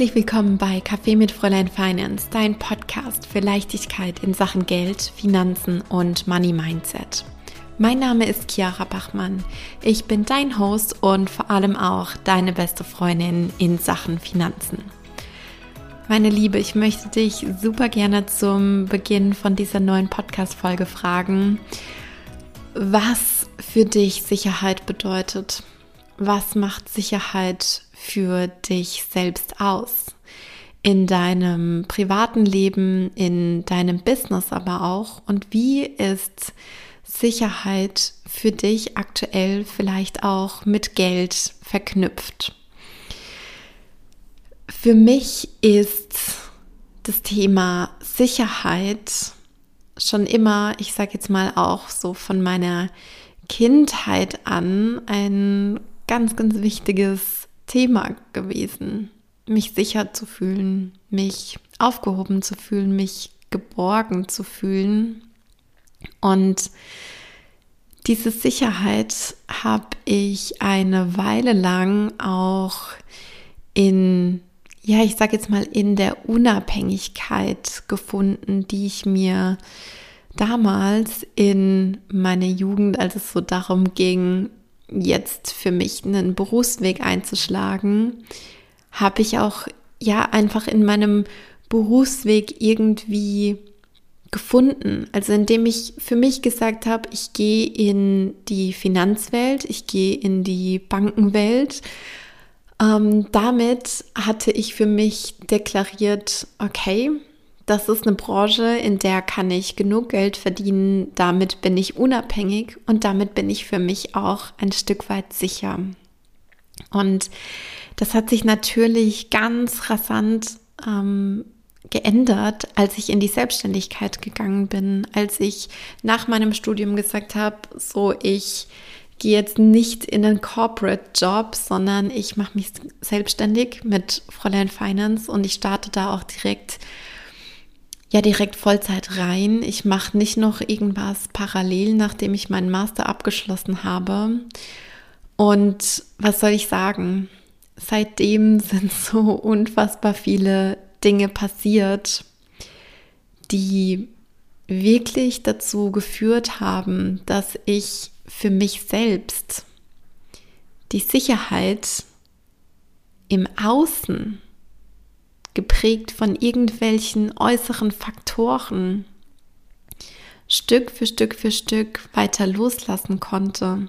Herzlich willkommen bei Kaffee mit Fräulein Finance, dein Podcast für Leichtigkeit in Sachen Geld, Finanzen und Money Mindset. Mein Name ist Chiara Bachmann. Ich bin dein Host und vor allem auch deine beste Freundin in Sachen Finanzen. Meine Liebe, ich möchte dich super gerne zum Beginn von dieser neuen Podcast-Folge fragen, was für dich Sicherheit bedeutet. Was macht Sicherheit für dich selbst aus? In deinem privaten Leben, in deinem Business aber auch? Und wie ist Sicherheit für dich aktuell vielleicht auch mit Geld verknüpft? Für mich ist das Thema Sicherheit schon immer, ich sage jetzt mal auch so von meiner Kindheit an, ein ganz, ganz wichtiges Thema gewesen, mich sicher zu fühlen, mich aufgehoben zu fühlen, mich geborgen zu fühlen. Und diese Sicherheit habe ich eine Weile lang auch in, ja, ich sage jetzt mal, in der Unabhängigkeit gefunden, die ich mir damals in meiner Jugend, als es so darum ging, jetzt für mich einen Berufsweg einzuschlagen, habe ich auch ja einfach in meinem Berufsweg irgendwie gefunden. Also indem ich für mich gesagt habe, ich gehe in die Finanzwelt, ich gehe in die Bankenwelt. Ähm, damit hatte ich für mich deklariert, okay, das ist eine Branche, in der kann ich genug Geld verdienen, damit bin ich unabhängig und damit bin ich für mich auch ein Stück weit sicher. Und das hat sich natürlich ganz rasant ähm, geändert, als ich in die Selbstständigkeit gegangen bin, als ich nach meinem Studium gesagt habe, so ich gehe jetzt nicht in einen Corporate Job, sondern ich mache mich selbstständig mit Fräulein Finance und ich starte da auch direkt ja direkt Vollzeit rein. Ich mache nicht noch irgendwas parallel, nachdem ich meinen Master abgeschlossen habe. Und was soll ich sagen? Seitdem sind so unfassbar viele Dinge passiert, die wirklich dazu geführt haben, dass ich für mich selbst die Sicherheit im Außen geprägt von irgendwelchen äußeren Faktoren, Stück für Stück für Stück weiter loslassen konnte.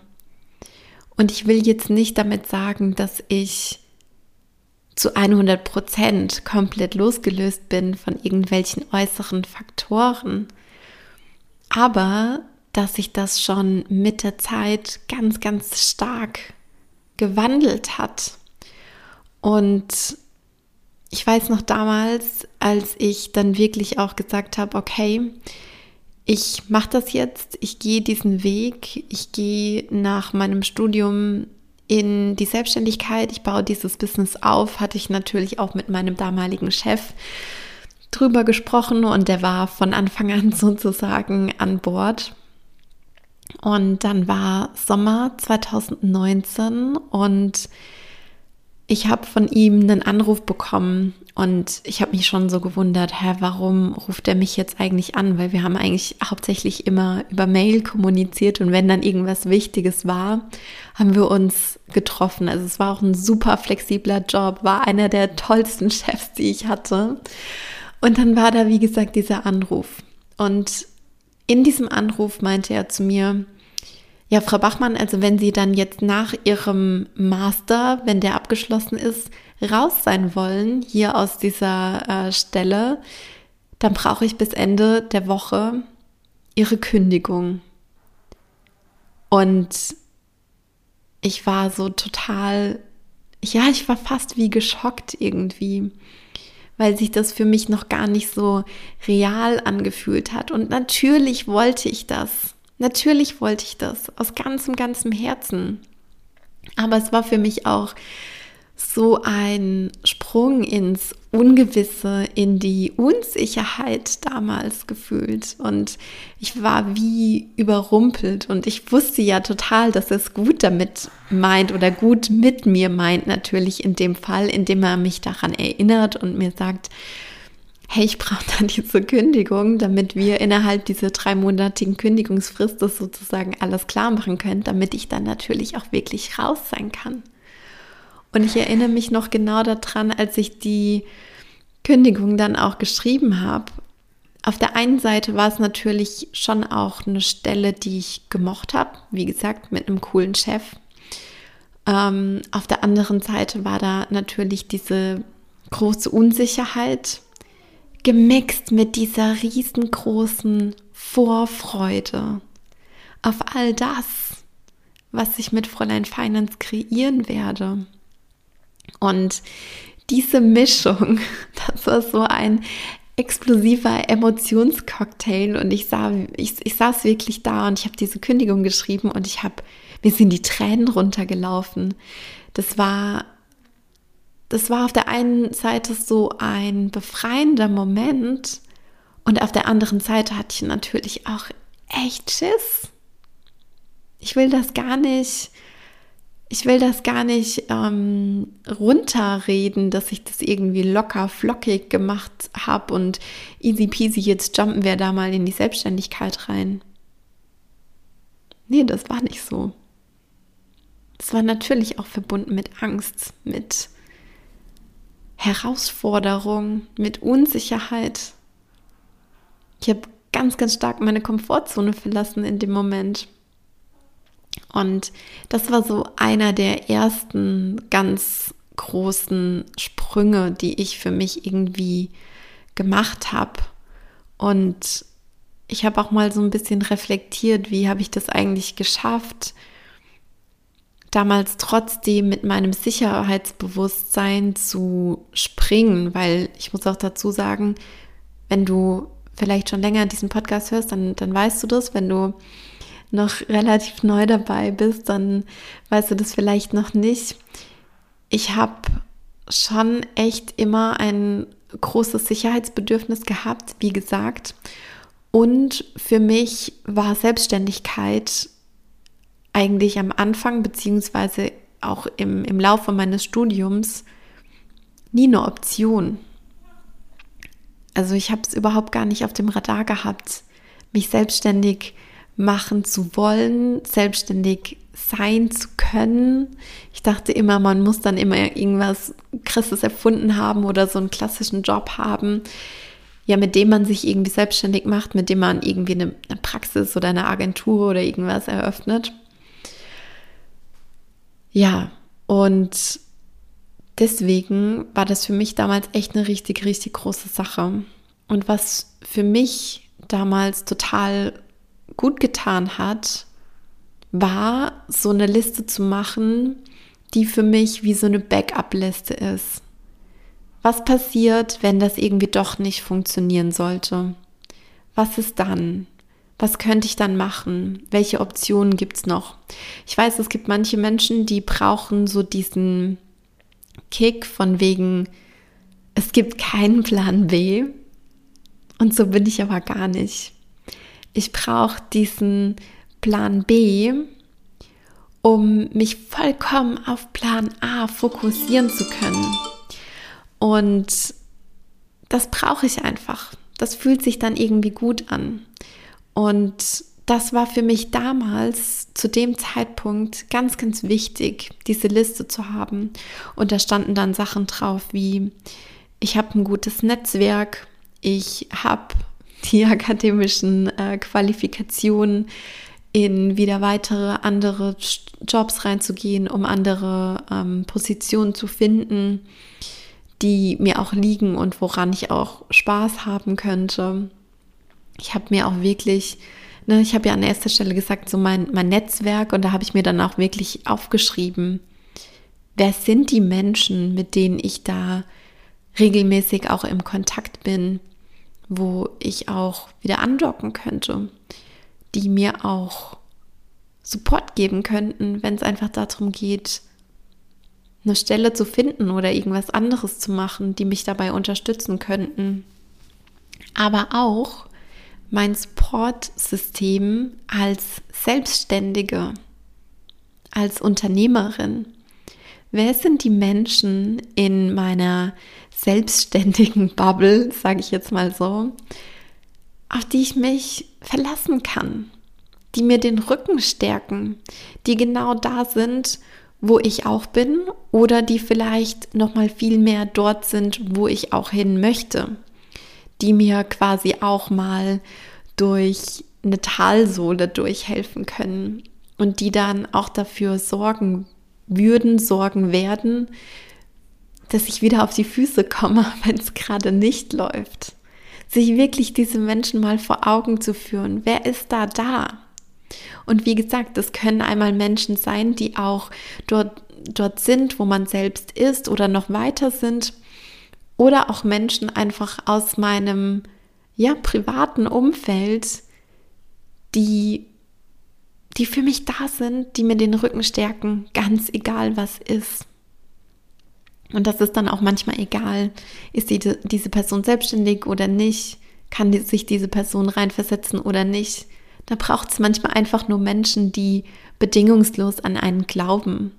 Und ich will jetzt nicht damit sagen, dass ich zu 100 Prozent komplett losgelöst bin von irgendwelchen äußeren Faktoren, aber dass sich das schon mit der Zeit ganz, ganz stark gewandelt hat. Und ich weiß noch damals, als ich dann wirklich auch gesagt habe, okay, ich mache das jetzt, ich gehe diesen Weg, ich gehe nach meinem Studium in die Selbstständigkeit, ich baue dieses Business auf, hatte ich natürlich auch mit meinem damaligen Chef drüber gesprochen und der war von Anfang an sozusagen an Bord. Und dann war Sommer 2019 und ich habe von ihm einen Anruf bekommen und ich habe mich schon so gewundert, hä, warum ruft er mich jetzt eigentlich an? Weil wir haben eigentlich hauptsächlich immer über Mail kommuniziert und wenn dann irgendwas Wichtiges war, haben wir uns getroffen. Also es war auch ein super flexibler Job, war einer der tollsten Chefs, die ich hatte. Und dann war da, wie gesagt, dieser Anruf. Und in diesem Anruf meinte er zu mir, ja, Frau Bachmann, also wenn Sie dann jetzt nach Ihrem Master, wenn der abgeschlossen ist, raus sein wollen, hier aus dieser äh, Stelle, dann brauche ich bis Ende der Woche Ihre Kündigung. Und ich war so total, ja, ich war fast wie geschockt irgendwie, weil sich das für mich noch gar nicht so real angefühlt hat. Und natürlich wollte ich das. Natürlich wollte ich das aus ganzem, ganzem Herzen. Aber es war für mich auch so ein Sprung ins Ungewisse, in die Unsicherheit damals gefühlt. Und ich war wie überrumpelt. Und ich wusste ja total, dass es gut damit meint oder gut mit mir meint, natürlich in dem Fall, indem er mich daran erinnert und mir sagt, hey, ich brauche dann diese Kündigung, damit wir innerhalb dieser dreimonatigen Kündigungsfrist das sozusagen alles klar machen können, damit ich dann natürlich auch wirklich raus sein kann. Und ich erinnere mich noch genau daran, als ich die Kündigung dann auch geschrieben habe. Auf der einen Seite war es natürlich schon auch eine Stelle, die ich gemocht habe, wie gesagt, mit einem coolen Chef. Ähm, auf der anderen Seite war da natürlich diese große Unsicherheit, gemixt mit dieser riesengroßen Vorfreude auf all das, was ich mit Fräulein Finance kreieren werde. Und diese Mischung, das war so ein explosiver Emotionscocktail und ich, sah, ich, ich saß wirklich da und ich habe diese Kündigung geschrieben und ich habe, mir sind die Tränen runtergelaufen. Das war, das war auf der einen Seite so ein befreiender Moment und auf der anderen Seite hatte ich natürlich auch echt Schiss. Ich will das gar nicht ich will das gar nicht ähm, runterreden, dass ich das irgendwie locker flockig gemacht habe und easy peasy, jetzt jumpen wir da mal in die Selbstständigkeit rein. Nee, das war nicht so. Das war natürlich auch verbunden mit Angst, mit Herausforderung, mit Unsicherheit. Ich habe ganz, ganz stark meine Komfortzone verlassen in dem Moment. Und das war so einer der ersten ganz großen Sprünge, die ich für mich irgendwie gemacht habe. Und ich habe auch mal so ein bisschen reflektiert, wie habe ich das eigentlich geschafft, damals trotzdem mit meinem Sicherheitsbewusstsein zu springen, weil ich muss auch dazu sagen, wenn du vielleicht schon länger diesen Podcast hörst, dann, dann weißt du das, wenn du noch relativ neu dabei bist, dann weißt du das vielleicht noch nicht. Ich habe schon echt immer ein großes Sicherheitsbedürfnis gehabt, wie gesagt. Und für mich war Selbstständigkeit eigentlich am Anfang, beziehungsweise auch im, im Laufe meines Studiums, nie eine Option. Also ich habe es überhaupt gar nicht auf dem Radar gehabt, mich selbstständig machen zu wollen, selbstständig sein zu können. Ich dachte immer, man muss dann immer irgendwas Krasses erfunden haben oder so einen klassischen Job haben, ja, mit dem man sich irgendwie selbstständig macht, mit dem man irgendwie eine, eine Praxis oder eine Agentur oder irgendwas eröffnet. Ja, und deswegen war das für mich damals echt eine richtig, richtig große Sache. Und was für mich damals total gut getan hat, war so eine Liste zu machen, die für mich wie so eine Backup-Liste ist. Was passiert, wenn das irgendwie doch nicht funktionieren sollte? Was ist dann? Was könnte ich dann machen? Welche Optionen gibt es noch? Ich weiß, es gibt manche Menschen, die brauchen so diesen Kick von wegen, es gibt keinen Plan B. Und so bin ich aber gar nicht ich brauche diesen Plan B, um mich vollkommen auf Plan A fokussieren zu können. Und das brauche ich einfach. Das fühlt sich dann irgendwie gut an. Und das war für mich damals zu dem Zeitpunkt ganz, ganz wichtig, diese Liste zu haben. Und da standen dann Sachen drauf wie, ich habe ein gutes Netzwerk, ich habe die akademischen äh, Qualifikationen in wieder weitere andere Jobs reinzugehen, um andere ähm, Positionen zu finden, die mir auch liegen und woran ich auch Spaß haben könnte. Ich habe mir auch wirklich, ne, ich habe ja an erster Stelle gesagt, so mein, mein Netzwerk und da habe ich mir dann auch wirklich aufgeschrieben, wer sind die Menschen, mit denen ich da regelmäßig auch im Kontakt bin, wo ich auch wieder andocken könnte, die mir auch Support geben könnten, wenn es einfach darum geht, eine Stelle zu finden oder irgendwas anderes zu machen, die mich dabei unterstützen könnten. Aber auch mein Supportsystem als Selbstständige, als Unternehmerin. Wer sind die Menschen in meiner selbstständigen Bubble, sage ich jetzt mal so, auf die ich mich verlassen kann, die mir den Rücken stärken, die genau da sind, wo ich auch bin oder die vielleicht noch mal viel mehr dort sind, wo ich auch hin möchte, die mir quasi auch mal durch eine Talsohle durchhelfen können und die dann auch dafür sorgen würden, sorgen werden, dass ich wieder auf die Füße komme, wenn es gerade nicht läuft. Sich wirklich diese Menschen mal vor Augen zu führen. Wer ist da da? Und wie gesagt, das können einmal Menschen sein, die auch dort, dort sind, wo man selbst ist oder noch weiter sind. Oder auch Menschen einfach aus meinem ja, privaten Umfeld, die, die für mich da sind, die mir den Rücken stärken, ganz egal was ist. Und das ist dann auch manchmal egal, ist die, diese Person selbstständig oder nicht, kann sich diese Person reinversetzen oder nicht. Da braucht es manchmal einfach nur Menschen, die bedingungslos an einen glauben,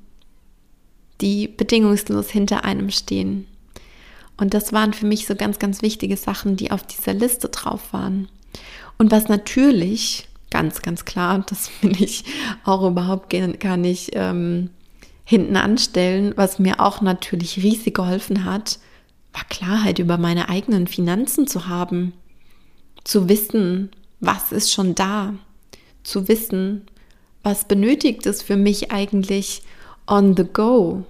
die bedingungslos hinter einem stehen. Und das waren für mich so ganz, ganz wichtige Sachen, die auf dieser Liste drauf waren. Und was natürlich, ganz, ganz klar, das will ich auch überhaupt gar nicht ähm, hinten anstellen, was mir auch natürlich riesig geholfen hat, war Klarheit über meine eigenen Finanzen zu haben, zu wissen, was ist schon da, zu wissen, was benötigt es für mich eigentlich on the go.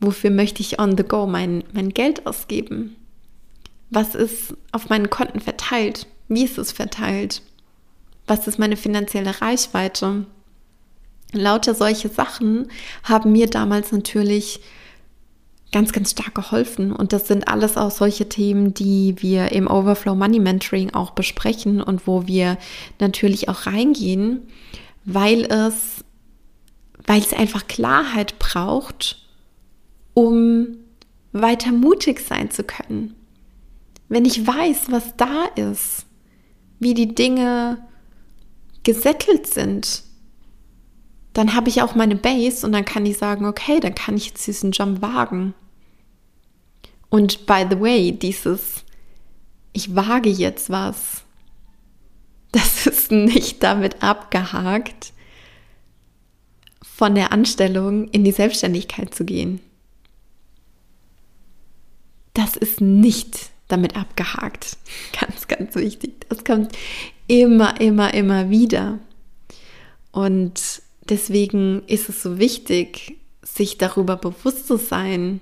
Wofür möchte ich on the go mein, mein Geld ausgeben? Was ist auf meinen Konten verteilt? Wie ist es verteilt? Was ist meine finanzielle Reichweite? Lauter solche Sachen haben mir damals natürlich ganz, ganz stark geholfen. Und das sind alles auch solche Themen, die wir im Overflow Money Mentoring auch besprechen und wo wir natürlich auch reingehen, weil es, weil es einfach Klarheit braucht, um weiter mutig sein zu können. Wenn ich weiß, was da ist, wie die Dinge gesettelt sind, dann habe ich auch meine Base und dann kann ich sagen, okay, dann kann ich jetzt diesen Jump wagen. Und by the way, dieses, ich wage jetzt was, das ist nicht damit abgehakt, von der Anstellung in die Selbstständigkeit zu gehen. Das ist nicht damit abgehakt. Ganz, ganz wichtig. Das kommt immer, immer, immer wieder. Und Deswegen ist es so wichtig, sich darüber bewusst zu sein,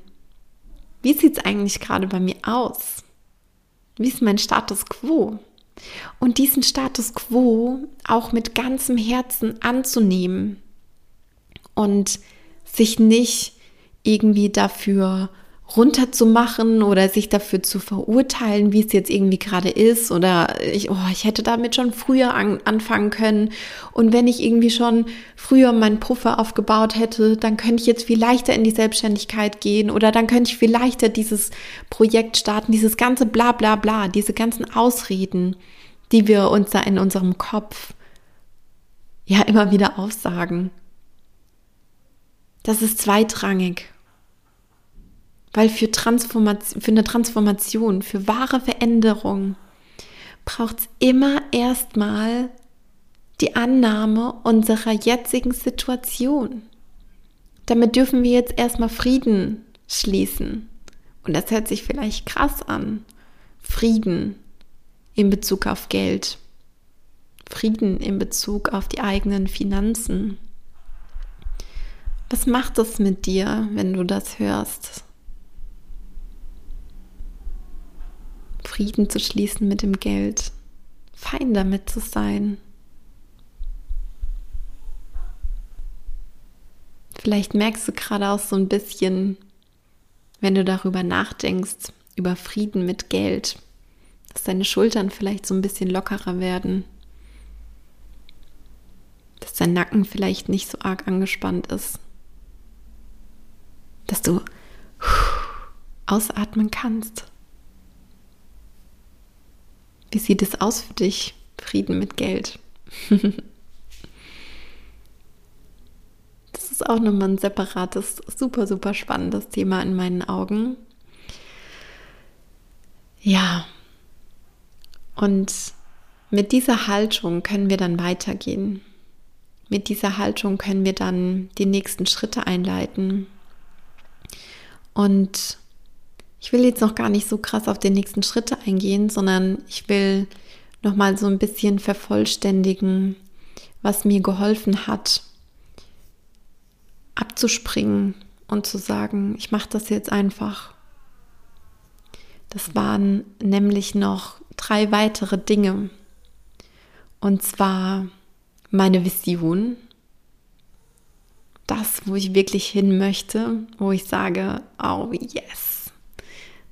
wie sieht es eigentlich gerade bei mir aus? Wie ist mein Status quo? Und diesen Status quo auch mit ganzem Herzen anzunehmen und sich nicht irgendwie dafür runterzumachen oder sich dafür zu verurteilen, wie es jetzt irgendwie gerade ist. Oder ich, oh, ich hätte damit schon früher an, anfangen können. Und wenn ich irgendwie schon früher meinen Puffer aufgebaut hätte, dann könnte ich jetzt viel leichter in die Selbstständigkeit gehen. Oder dann könnte ich viel leichter dieses Projekt starten, dieses ganze bla bla bla, diese ganzen Ausreden, die wir uns da in unserem Kopf ja immer wieder aufsagen. Das ist zweitrangig weil für, Transformation, für eine Transformation, für wahre Veränderung braucht es immer erstmal die Annahme unserer jetzigen Situation. Damit dürfen wir jetzt erstmal Frieden schließen. Und das hört sich vielleicht krass an. Frieden in Bezug auf Geld. Frieden in Bezug auf die eigenen Finanzen. Was macht das mit dir, wenn du das hörst? Frieden zu schließen mit dem Geld, fein damit zu sein. Vielleicht merkst du gerade auch so ein bisschen, wenn du darüber nachdenkst, über Frieden mit Geld, dass deine Schultern vielleicht so ein bisschen lockerer werden, dass dein Nacken vielleicht nicht so arg angespannt ist. dass du ausatmen kannst. Wie sieht es aus für dich? Frieden mit Geld. das ist auch nochmal ein separates, super, super spannendes Thema in meinen Augen. Ja, und mit dieser Haltung können wir dann weitergehen. Mit dieser Haltung können wir dann die nächsten Schritte einleiten. Und ich will jetzt noch gar nicht so krass auf die nächsten Schritte eingehen, sondern ich will noch mal so ein bisschen vervollständigen, was mir geholfen hat, abzuspringen und zu sagen, ich mache das jetzt einfach. Das waren nämlich noch drei weitere Dinge. Und zwar meine Vision, das, wo ich wirklich hin möchte, wo ich sage, oh yes,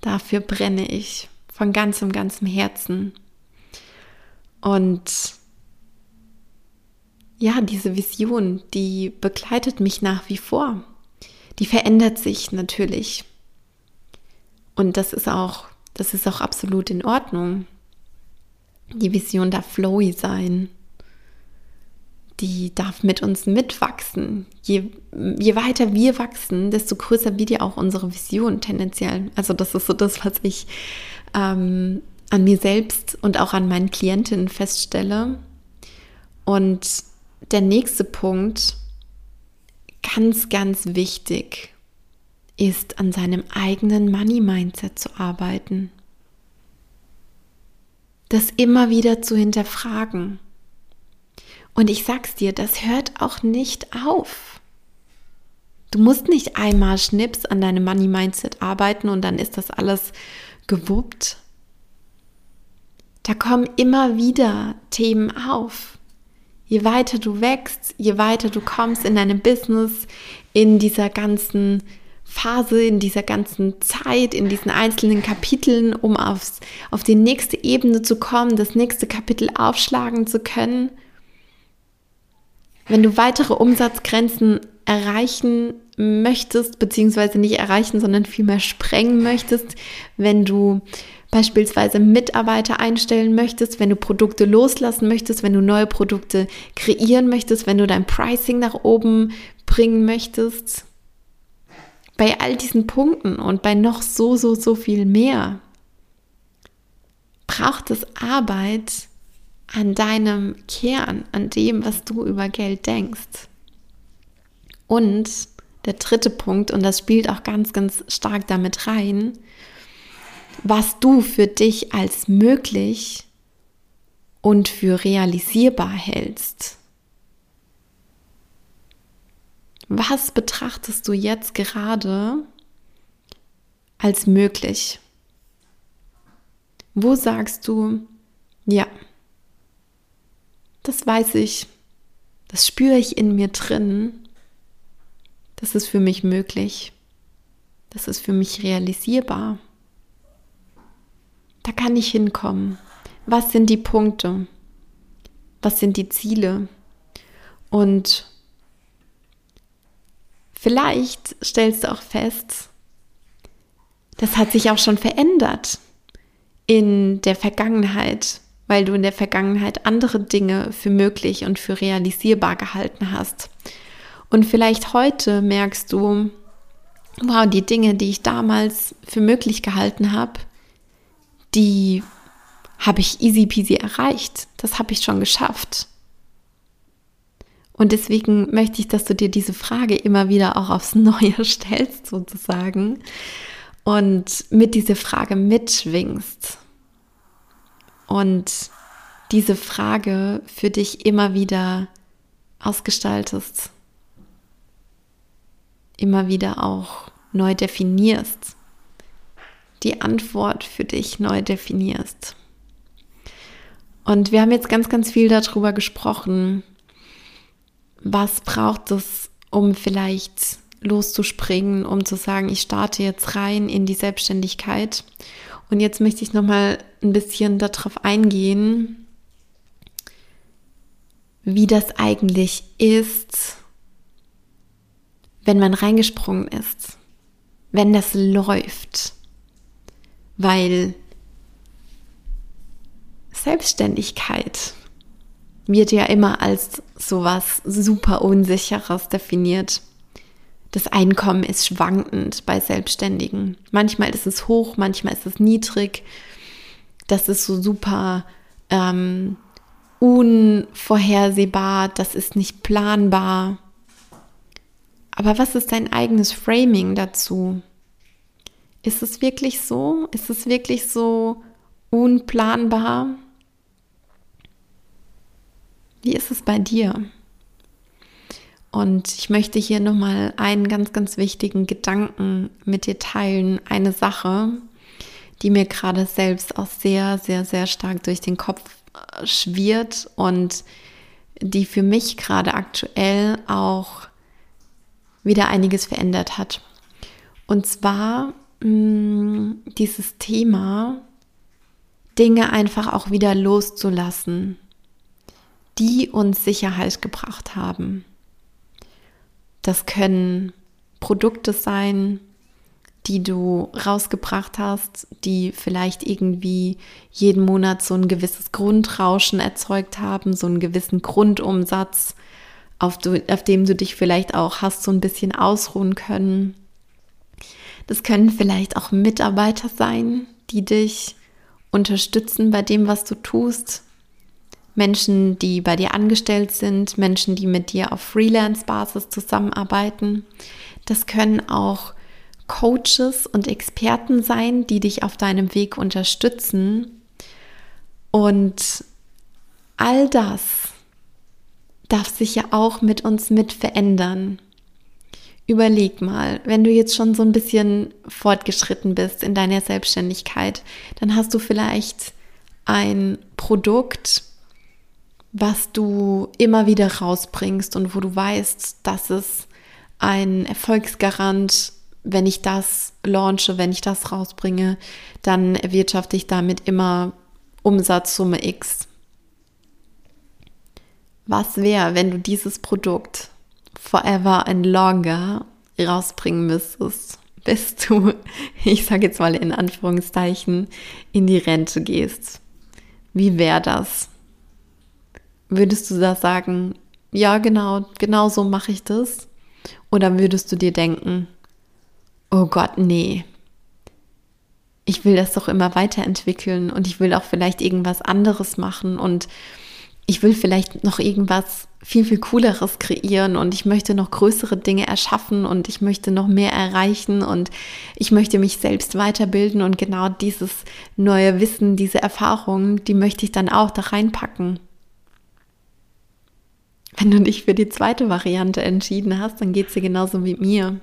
dafür brenne ich von ganzem, ganzem Herzen. Und ja, diese Vision, die begleitet mich nach wie vor. Die verändert sich natürlich. Und das ist auch, das ist auch absolut in Ordnung. Die Vision darf flowy sein die darf mit uns mitwachsen. Je, je weiter wir wachsen, desto größer wird ja auch unsere Vision tendenziell. Also das ist so das, was ich ähm, an mir selbst und auch an meinen Klientinnen feststelle. Und der nächste Punkt, ganz, ganz wichtig, ist an seinem eigenen Money-Mindset zu arbeiten. Das immer wieder zu hinterfragen und ich sag's dir, das hört auch nicht auf. Du musst nicht einmal schnips an deinem Money Mindset arbeiten und dann ist das alles gewuppt. Da kommen immer wieder Themen auf. Je weiter du wächst, je weiter du kommst in deinem Business, in dieser ganzen Phase, in dieser ganzen Zeit, in diesen einzelnen Kapiteln, um aufs, auf die nächste Ebene zu kommen, das nächste Kapitel aufschlagen zu können, wenn du weitere Umsatzgrenzen erreichen möchtest, beziehungsweise nicht erreichen, sondern vielmehr sprengen möchtest, wenn du beispielsweise Mitarbeiter einstellen möchtest, wenn du Produkte loslassen möchtest, wenn du neue Produkte kreieren möchtest, wenn du dein Pricing nach oben bringen möchtest. Bei all diesen Punkten und bei noch so, so, so viel mehr braucht es Arbeit, an deinem Kern, an dem, was du über Geld denkst. Und der dritte Punkt, und das spielt auch ganz, ganz stark damit rein, was du für dich als möglich und für realisierbar hältst. Was betrachtest du jetzt gerade als möglich? Wo sagst du, ja, das weiß ich, das spüre ich in mir drin, das ist für mich möglich, das ist für mich realisierbar. Da kann ich hinkommen. Was sind die Punkte? Was sind die Ziele? Und vielleicht stellst du auch fest, das hat sich auch schon verändert in der Vergangenheit weil du in der Vergangenheit andere Dinge für möglich und für realisierbar gehalten hast. Und vielleicht heute merkst du, wow, die Dinge, die ich damals für möglich gehalten habe, die habe ich easy peasy erreicht. Das habe ich schon geschafft. Und deswegen möchte ich, dass du dir diese Frage immer wieder auch aufs Neue stellst, sozusagen, und mit dieser Frage mitschwingst und diese Frage für dich immer wieder ausgestaltest, immer wieder auch neu definierst, die Antwort für dich neu definierst. Und wir haben jetzt ganz, ganz viel darüber gesprochen, was braucht es, um vielleicht loszuspringen, um zu sagen, ich starte jetzt rein in die Selbstständigkeit. Und jetzt möchte ich noch mal ein bisschen darauf eingehen, wie das eigentlich ist, wenn man reingesprungen ist. wenn das läuft, weil Selbstständigkeit wird ja immer als sowas super Unsicheres definiert. Das Einkommen ist schwankend bei Selbstständigen. Manchmal ist es hoch, manchmal ist es niedrig. Das ist so super ähm, unvorhersehbar, das ist nicht planbar. Aber was ist dein eigenes Framing dazu? Ist es wirklich so? Ist es wirklich so unplanbar? Wie ist es bei dir? Und ich möchte hier nochmal einen ganz, ganz wichtigen Gedanken mit dir teilen. Eine Sache, die mir gerade selbst auch sehr, sehr, sehr stark durch den Kopf äh, schwirrt und die für mich gerade aktuell auch wieder einiges verändert hat. Und zwar mh, mm, dieses Thema, Dinge einfach auch wieder loszulassen, die uns Sicherheit gebracht haben. Das können Produkte sein, die du rausgebracht hast, die vielleicht irgendwie jeden Monat so ein gewisses Grundrauschen erzeugt haben, so einen gewissen Grundumsatz, auf, du, auf dem du dich vielleicht auch hast so ein bisschen ausruhen können. Das können vielleicht auch Mitarbeiter sein, die dich unterstützen bei dem, was du tust. Menschen, die bei dir angestellt sind, Menschen, die mit dir auf Freelance-Basis zusammenarbeiten. Das können auch Coaches und Experten sein, die dich auf deinem Weg unterstützen. Und all das darf sich ja auch mit uns mit verändern. Überleg mal, wenn du jetzt schon so ein bisschen fortgeschritten bist in deiner Selbstständigkeit, dann hast du vielleicht ein Produkt, was du immer wieder rausbringst und wo du weißt, dass es ein Erfolgsgarant wenn ich das launche, wenn ich das rausbringe, dann erwirtschafte ich damit immer Umsatzsumme X. Was wäre, wenn du dieses Produkt forever and longer rausbringen müsstest, bis du, ich sage jetzt mal in Anführungszeichen, in die Rente gehst? Wie wäre das? Würdest du da sagen, ja, genau, genau so mache ich das? Oder würdest du dir denken, oh Gott, nee. Ich will das doch immer weiterentwickeln und ich will auch vielleicht irgendwas anderes machen und ich will vielleicht noch irgendwas viel, viel cooleres kreieren und ich möchte noch größere Dinge erschaffen und ich möchte noch mehr erreichen und ich möchte mich selbst weiterbilden und genau dieses neue Wissen, diese Erfahrungen, die möchte ich dann auch da reinpacken. Wenn du dich für die zweite Variante entschieden hast, dann geht es dir genauso wie mir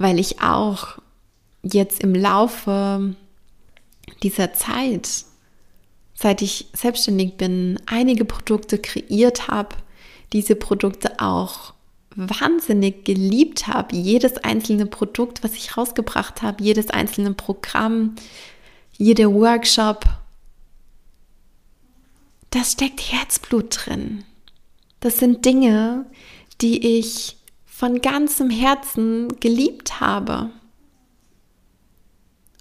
weil ich auch jetzt im Laufe dieser Zeit, seit ich selbstständig bin, einige Produkte kreiert habe, diese Produkte auch wahnsinnig geliebt habe. Jedes einzelne Produkt, was ich rausgebracht habe, jedes einzelne Programm, jeder Workshop, da steckt Herzblut drin. Das sind Dinge, die ich von ganzem Herzen geliebt habe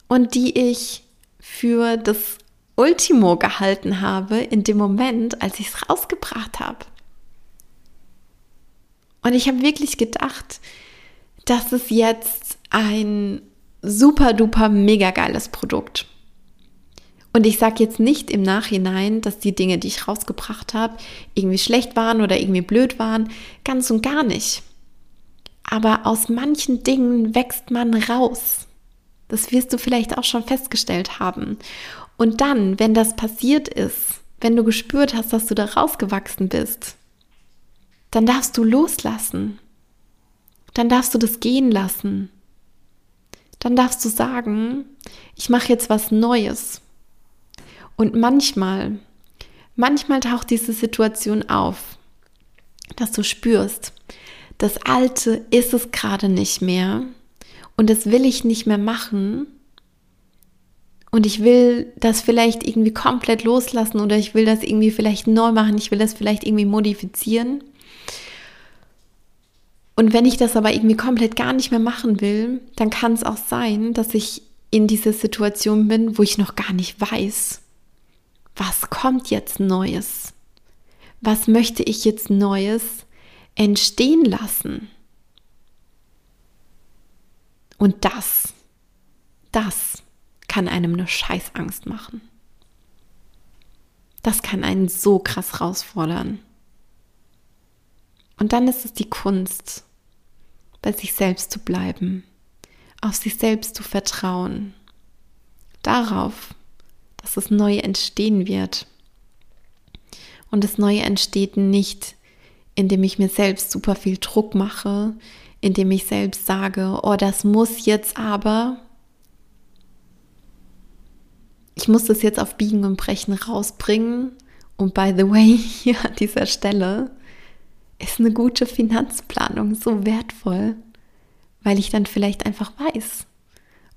und die ich für das Ultimo gehalten habe in dem Moment, als ich es rausgebracht habe. Und ich habe wirklich gedacht, das ist jetzt ein super duper mega geiles Produkt. Und ich sage jetzt nicht im Nachhinein, dass die Dinge, die ich rausgebracht habe, irgendwie schlecht waren oder irgendwie blöd waren. Ganz und gar nicht. Aber aus manchen Dingen wächst man raus. Das wirst du vielleicht auch schon festgestellt haben. Und dann, wenn das passiert ist, wenn du gespürt hast, dass du da rausgewachsen bist, dann darfst du loslassen. Dann darfst du das gehen lassen. Dann darfst du sagen, ich mache jetzt was Neues. Und manchmal, manchmal taucht diese Situation auf, dass du spürst, das Alte ist es gerade nicht mehr und das will ich nicht mehr machen. Und ich will das vielleicht irgendwie komplett loslassen oder ich will das irgendwie vielleicht neu machen, ich will das vielleicht irgendwie modifizieren. Und wenn ich das aber irgendwie komplett gar nicht mehr machen will, dann kann es auch sein, dass ich in dieser Situation bin, wo ich noch gar nicht weiß, was kommt jetzt Neues? Was möchte ich jetzt Neues entstehen lassen? Und das, das kann einem eine Scheißangst machen. Das kann einen so krass herausfordern. Und dann ist es die Kunst, bei sich selbst zu bleiben, auf sich selbst zu vertrauen, darauf, dass das Neue entstehen wird. Und das Neue entsteht nicht, indem ich mir selbst super viel Druck mache, indem ich selbst sage, oh, das muss jetzt aber, ich muss das jetzt auf Biegen und Brechen rausbringen. Und by the way, hier an dieser Stelle ist eine gute Finanzplanung so wertvoll, weil ich dann vielleicht einfach weiß,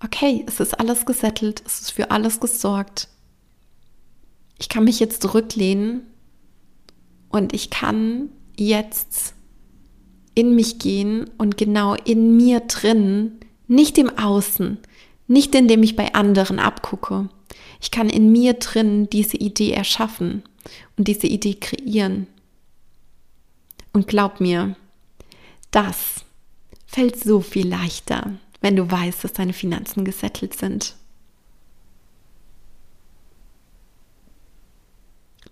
okay, es ist alles gesettelt, es ist für alles gesorgt. Ich kann mich jetzt zurücklehnen und ich kann jetzt in mich gehen und genau in mir drin, nicht im Außen, nicht indem ich bei anderen abgucke, ich kann in mir drin diese Idee erschaffen und diese Idee kreieren. Und glaub mir, das fällt so viel leichter, wenn du weißt, dass deine Finanzen gesettelt sind.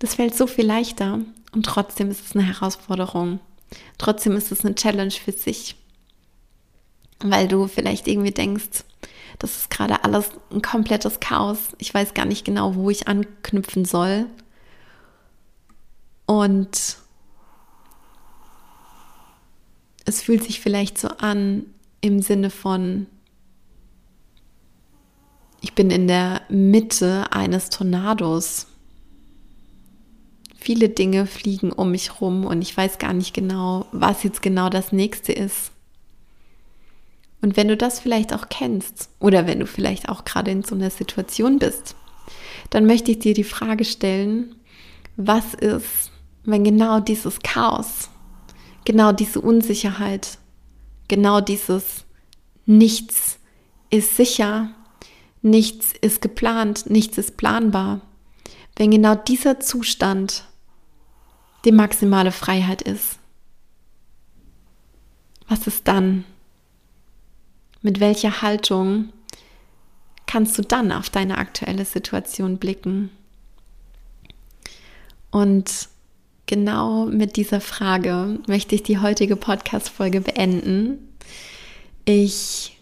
Das fällt so viel leichter und trotzdem ist es eine Herausforderung. Trotzdem ist es eine Challenge für sich, weil du vielleicht irgendwie denkst, das ist gerade alles ein komplettes Chaos. Ich weiß gar nicht genau, wo ich anknüpfen soll. Und es fühlt sich vielleicht so an im Sinne von, ich bin in der Mitte eines Tornados. Viele Dinge fliegen um mich rum und ich weiß gar nicht genau, was jetzt genau das nächste ist. Und wenn du das vielleicht auch kennst oder wenn du vielleicht auch gerade in so einer Situation bist, dann möchte ich dir die Frage stellen, was ist, wenn genau dieses Chaos, genau diese Unsicherheit, genau dieses Nichts ist sicher, nichts ist geplant, nichts ist planbar, wenn genau dieser Zustand die maximale Freiheit ist. Was ist dann? Mit welcher Haltung kannst du dann auf deine aktuelle Situation blicken? Und genau mit dieser Frage möchte ich die heutige Podcast-Folge beenden. Ich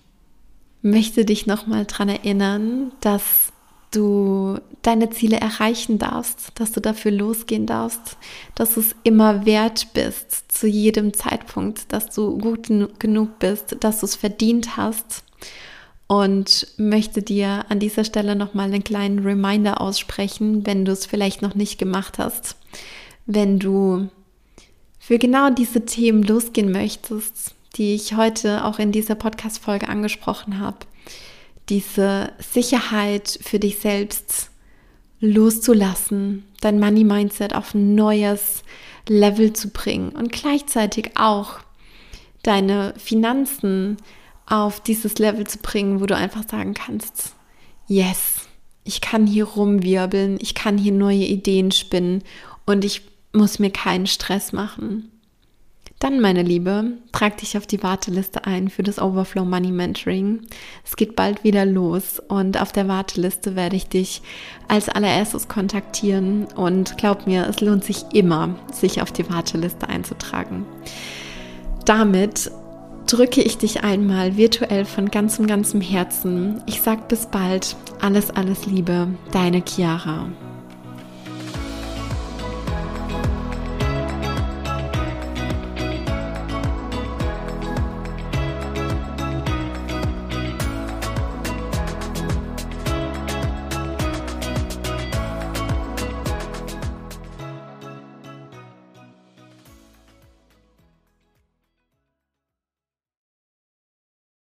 möchte dich nochmal daran erinnern, dass du deine Ziele erreichen darfst, dass du dafür losgehen darfst, dass du es immer wert bist, zu jedem Zeitpunkt, dass du gut genug bist, dass du es verdient hast. Und möchte dir an dieser Stelle nochmal einen kleinen Reminder aussprechen, wenn du es vielleicht noch nicht gemacht hast. Wenn du für genau diese Themen losgehen möchtest, die ich heute auch in dieser Podcast-Folge angesprochen habe, diese Sicherheit für dich selbst loszulassen, dein Money Mindset auf ein neues Level zu bringen und gleichzeitig auch deine Finanzen auf dieses Level zu bringen, wo du einfach sagen kannst, yes, ich kann hier rumwirbeln, ich kann hier neue Ideen spinnen und ich muss mir keinen Stress machen. Dann, meine Liebe, trag dich auf die Warteliste ein für das Overflow Money Mentoring. Es geht bald wieder los und auf der Warteliste werde ich dich als allererstes kontaktieren und glaub mir, es lohnt sich immer, sich auf die Warteliste einzutragen. Damit drücke ich dich einmal virtuell von ganzem, ganzem Herzen. Ich sag bis bald. Alles, alles Liebe. Deine Chiara.